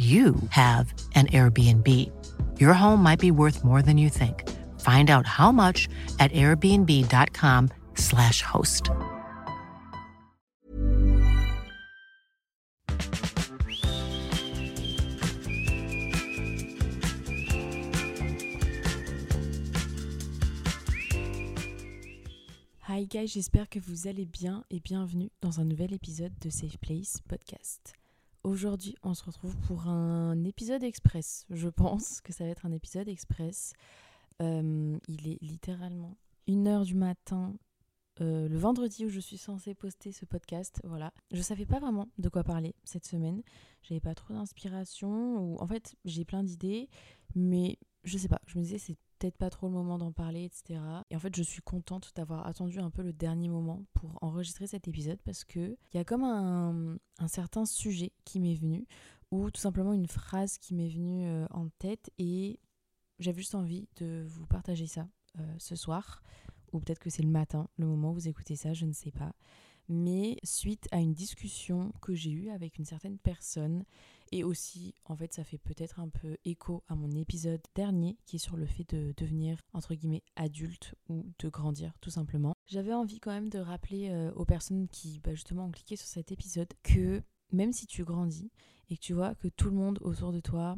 you have an Airbnb. Your home might be worth more than you think. Find out how much at airbnb.com/slash host. Hi guys, j'espère que vous allez bien et bienvenue dans un nouvel épisode de Safe Place Podcast. Aujourd'hui, on se retrouve pour un épisode express. Je pense que ça va être un épisode express. Euh, il est littéralement 1h du matin, euh, le vendredi où je suis censée poster ce podcast. Voilà. Je savais pas vraiment de quoi parler cette semaine. J'avais pas trop d'inspiration. Ou... En fait, j'ai plein d'idées, mais je sais pas. Je me disais, c'est peut-être pas trop le moment d'en parler, etc. Et en fait, je suis contente d'avoir attendu un peu le dernier moment pour enregistrer cet épisode parce que il y a comme un, certain sujet qui m'est venu ou tout simplement une phrase qui m'est venue euh, en tête et j'avais juste envie de vous partager ça euh, ce soir ou peut-être que c'est le matin, le moment où vous écoutez ça, je ne sais pas. Mais suite à une discussion que j'ai eue avec une certaine personne et aussi, en fait, ça fait peut-être un peu écho à mon épisode dernier qui est sur le fait de devenir, entre guillemets, adulte ou de grandir, tout simplement. J'avais envie quand même de rappeler euh, aux personnes qui, bah, justement, ont cliqué sur cet épisode que même si tu grandis et que tu vois que tout le monde autour de toi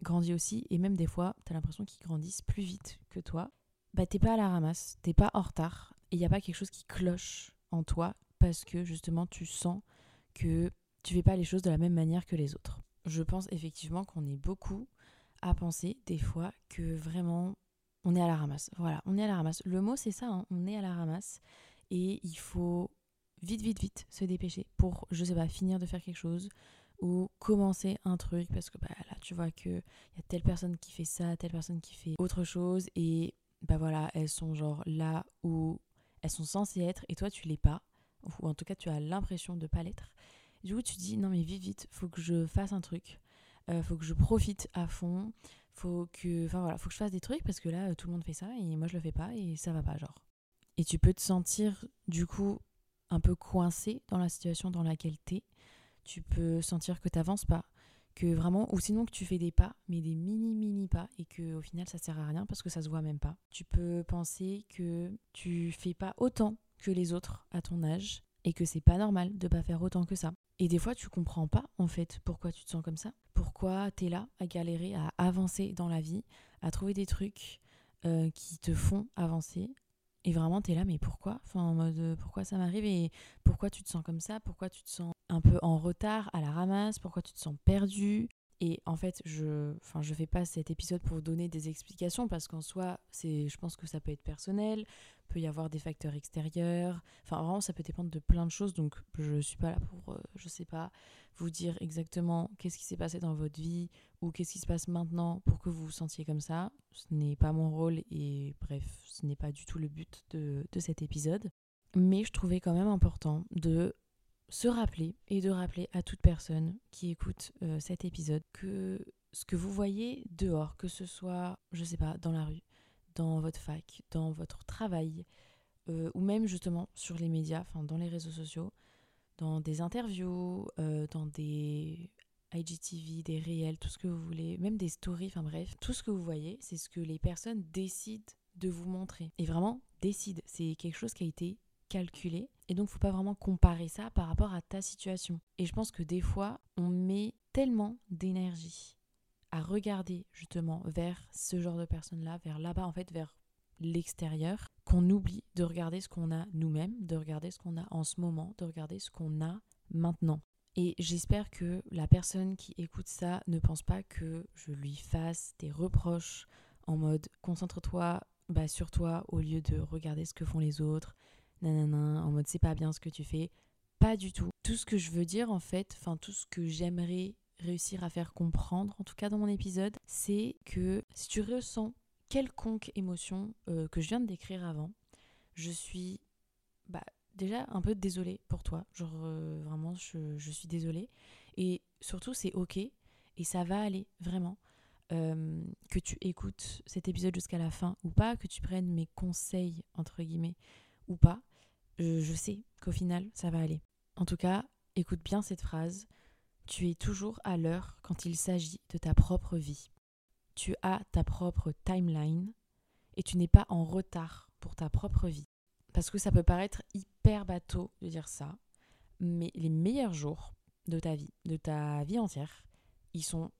grandit aussi, et même des fois, tu as l'impression qu'ils grandissent plus vite que toi, bah t'es pas à la ramasse, t'es pas en retard, et il n'y a pas quelque chose qui cloche en toi parce que justement tu sens que tu fais pas les choses de la même manière que les autres. Je pense effectivement qu'on est beaucoup à penser des fois que vraiment on est à la ramasse. Voilà, on est à la ramasse. Le mot c'est ça, hein, on est à la ramasse et il faut vite, vite, vite se dépêcher pour, je sais pas, finir de faire quelque chose ou commencer un truc parce que bah, là tu vois que y a telle personne qui fait ça, telle personne qui fait autre chose et bah voilà, elles sont genre là où elles sont censées être et toi tu l'es pas ou en tout cas tu as l'impression de pas l'être. Du coup, tu dis non mais vite vite, faut que je fasse un truc, euh, faut que je profite à fond, faut que, enfin voilà, faut que je fasse des trucs parce que là euh, tout le monde fait ça et moi je le fais pas et ça va pas genre. Et tu peux te sentir du coup un peu coincé dans la situation dans laquelle t'es. Tu peux sentir que t'avances pas, que vraiment, ou sinon que tu fais des pas, mais des mini mini pas et que au final ça sert à rien parce que ça se voit même pas. Tu peux penser que tu fais pas autant que les autres à ton âge et que c'est pas normal de pas faire autant que ça. Et des fois, tu comprends pas en fait pourquoi tu te sens comme ça, pourquoi tu es là à galérer, à avancer dans la vie, à trouver des trucs euh, qui te font avancer. Et vraiment, tu es là, mais pourquoi? Enfin, en mode, euh, pourquoi ça m'arrive et pourquoi tu te sens comme ça? Pourquoi tu te sens un peu en retard, à la ramasse? Pourquoi tu te sens perdu et en fait, je enfin je fais pas cet épisode pour donner des explications parce qu'en soi, c'est je pense que ça peut être personnel, peut y avoir des facteurs extérieurs. Enfin vraiment ça peut dépendre de plein de choses donc je suis pas là pour euh, je sais pas vous dire exactement qu'est-ce qui s'est passé dans votre vie ou qu'est-ce qui se passe maintenant pour que vous vous sentiez comme ça. Ce n'est pas mon rôle et bref, ce n'est pas du tout le but de, de cet épisode. Mais je trouvais quand même important de se rappeler et de rappeler à toute personne qui écoute euh, cet épisode que ce que vous voyez dehors, que ce soit, je sais pas, dans la rue, dans votre fac, dans votre travail, euh, ou même justement sur les médias, enfin dans les réseaux sociaux, dans des interviews, euh, dans des IGTV, des réels, tout ce que vous voulez, même des stories, enfin bref, tout ce que vous voyez, c'est ce que les personnes décident de vous montrer. Et vraiment, décident. C'est quelque chose qui a été calculé. Et donc, faut pas vraiment comparer ça par rapport à ta situation. Et je pense que des fois, on met tellement d'énergie à regarder justement vers ce genre de personnes-là, vers là-bas, en fait, vers l'extérieur, qu'on oublie de regarder ce qu'on a nous-mêmes, de regarder ce qu'on a en ce moment, de regarder ce qu'on a maintenant. Et j'espère que la personne qui écoute ça ne pense pas que je lui fasse des reproches en mode concentre-toi sur toi au lieu de regarder ce que font les autres, nanana, en mode c'est pas bien ce que tu fais. Pas du tout. Tout ce que je veux dire en fait, enfin tout ce que j'aimerais réussir à faire comprendre, en tout cas dans mon épisode, c'est que si tu ressens quelconque émotion euh, que je viens de décrire avant, je suis bah, déjà un peu désolée pour toi. Genre euh, vraiment, je, suis désolée. Et surtout, c'est ok. Et ça va aller, vraiment. Euh, que tu écoutes cet épisode jusqu'à la fin ou pas, que tu prennes mes conseils, entre guillemets, ou pas, je sais qu'au final, ça va aller. En tout cas, écoute bien cette phrase. Tu es toujours à l'heure quand il s'agit de ta propre vie tu as ta propre timeline et tu n'es pas en retard pour ta propre vie. Parce que ça peut paraître hyper bateau de dire ça, mais les meilleurs jours de ta vie, de ta vie entière, ils sont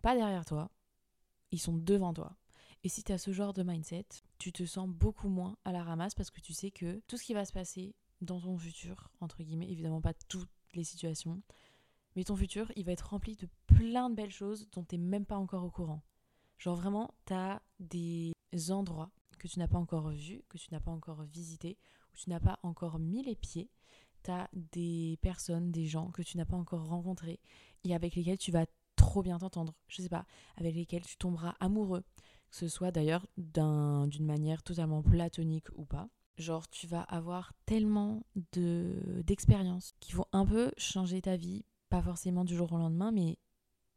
pas derrière toi, ils sont devant toi. Et si tu as ce genre de mindset, tu te sens beaucoup moins à la ramasse parce que tu sais que tout ce qui va se passer dans ton futur, entre guillemets, évidemment pas toutes les situations, mais ton futur, il va être rempli de plein de belles choses dont tu n'es même pas encore au courant. Genre vraiment, tu as des endroits que tu n'as pas encore vus, que tu n'as pas encore visités, où tu n'as pas encore mis les pieds. Tu as des personnes, des gens que tu n'as pas encore rencontrés et avec lesquels tu vas trop bien t'entendre. Je sais pas, avec lesquels tu tomberas amoureux. Que ce soit d'ailleurs d'une manière totalement platonique ou pas. Genre, tu vas avoir tellement d'expériences qui vont un peu changer ta vie, pas forcément du jour au lendemain, mais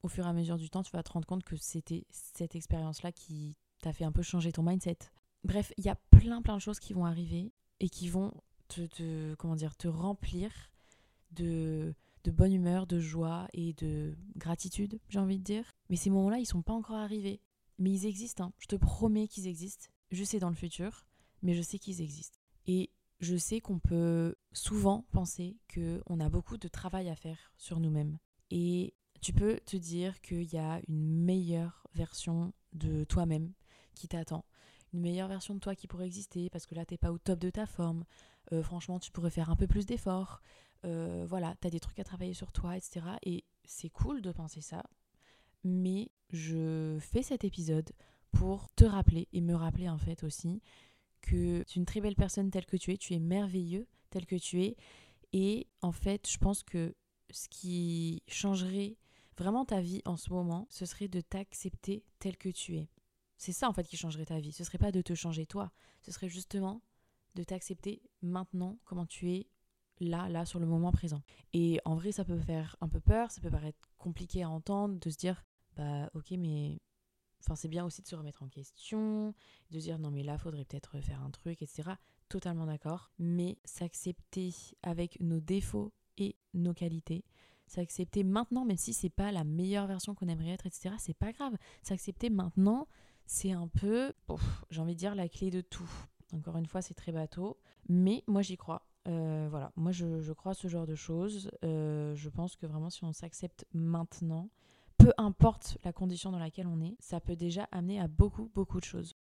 au fur et à mesure du temps, tu vas te rendre compte que c'était cette expérience-là qui t'a fait un peu changer ton mindset. Bref, il y a plein plein de choses qui vont arriver et qui vont te, comment dire, te remplir de, de bonne humeur, de joie et de gratitude, j'ai envie de dire. Mais ces moments-là, ils sont pas encore arrivés. Mais ils existent, hein. je te promets qu'ils existent. Je sais dans le futur, mais je sais qu'ils existent. Et je sais qu'on peut souvent penser qu'on a beaucoup de travail à faire sur nous-mêmes. Et tu peux te dire qu'il y a une meilleure version de toi-même qui t'attend. Une meilleure version de toi qui pourrait exister parce que là, t'es pas au top de ta forme. Euh, franchement, tu pourrais faire un peu plus d'efforts. Euh, voilà, tu as des trucs à travailler sur toi, etc. Et c'est cool de penser ça. Mais je fais cet épisode pour te rappeler et me rappeler en fait aussi que tu es une très belle personne telle que tu es, tu es merveilleux tel que tu es. Et en fait, je pense que ce qui changerait vraiment ta vie en ce moment, ce serait de t'accepter tel que tu es. C'est ça en fait qui changerait ta vie. Ce serait pas de te changer toi, ce serait justement de t'accepter maintenant comment tu es là, là, sur le moment présent. Et en vrai, ça peut faire un peu peur, ça peut paraître compliqué à entendre, de se dire, bah ok, mais enfin c'est bien aussi de se remettre en question, de dire non mais là, faudrait peut-être faire un truc, etc. Totalement d'accord. Mais s'accepter avec nos défauts et nos qualités, S'accepter maintenant, même si c'est pas la meilleure version qu'on aimerait être, etc. C'est pas grave. S'accepter maintenant, c'est un peu, j'ai envie de dire, la clé de tout. Encore une fois, c'est très bateau, mais moi j'y crois. Euh, voilà, moi je, crois à ce genre de choses. Euh, je pense que vraiment, si on s'accepte maintenant, peu importe la condition dans laquelle on est, ça peut déjà amener à beaucoup, beaucoup de choses.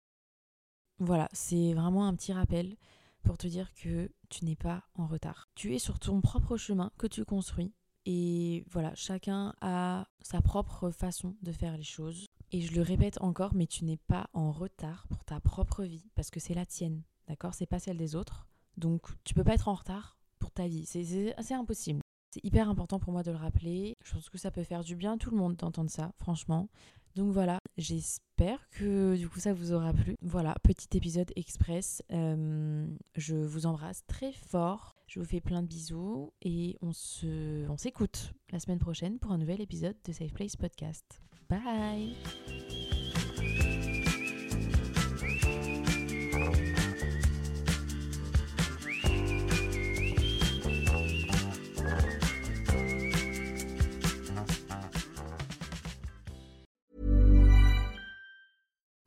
Voilà, c'est vraiment un petit rappel pour te dire que tu n'es pas en retard. Tu es sur ton propre chemin que tu construis et voilà, chacun a sa propre façon de faire les choses. Et je le répète encore, mais tu n'es pas en retard pour ta propre vie parce que c'est la tienne, d'accord? C'est pas celle des autres. Donc tu peux pas être en retard pour ta vie. C'est assez impossible. C'est hyper important pour moi de le rappeler. Je pense que ça peut faire du bien à tout le monde d'entendre ça, franchement. Donc voilà, j'espère que du coup ça vous aura plu. Voilà, petit épisode express. Euh, je vous embrasse très fort. Je vous fais plein de bisous et on on s'écoute la semaine prochaine pour un nouvel épisode de Safe Place Podcast. Bye.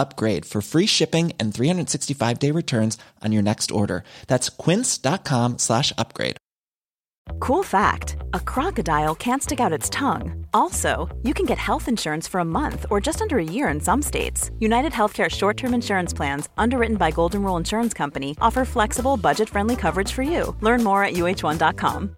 upgrade for free shipping and 365 day returns on your next order. That's quince.com slash upgrade. Cool fact a crocodile can't stick out its tongue. Also, you can get health insurance for a month or just under a year in some states. United Healthcare short term insurance plans, underwritten by Golden Rule Insurance Company, offer flexible, budget friendly coverage for you. Learn more at uh1.com.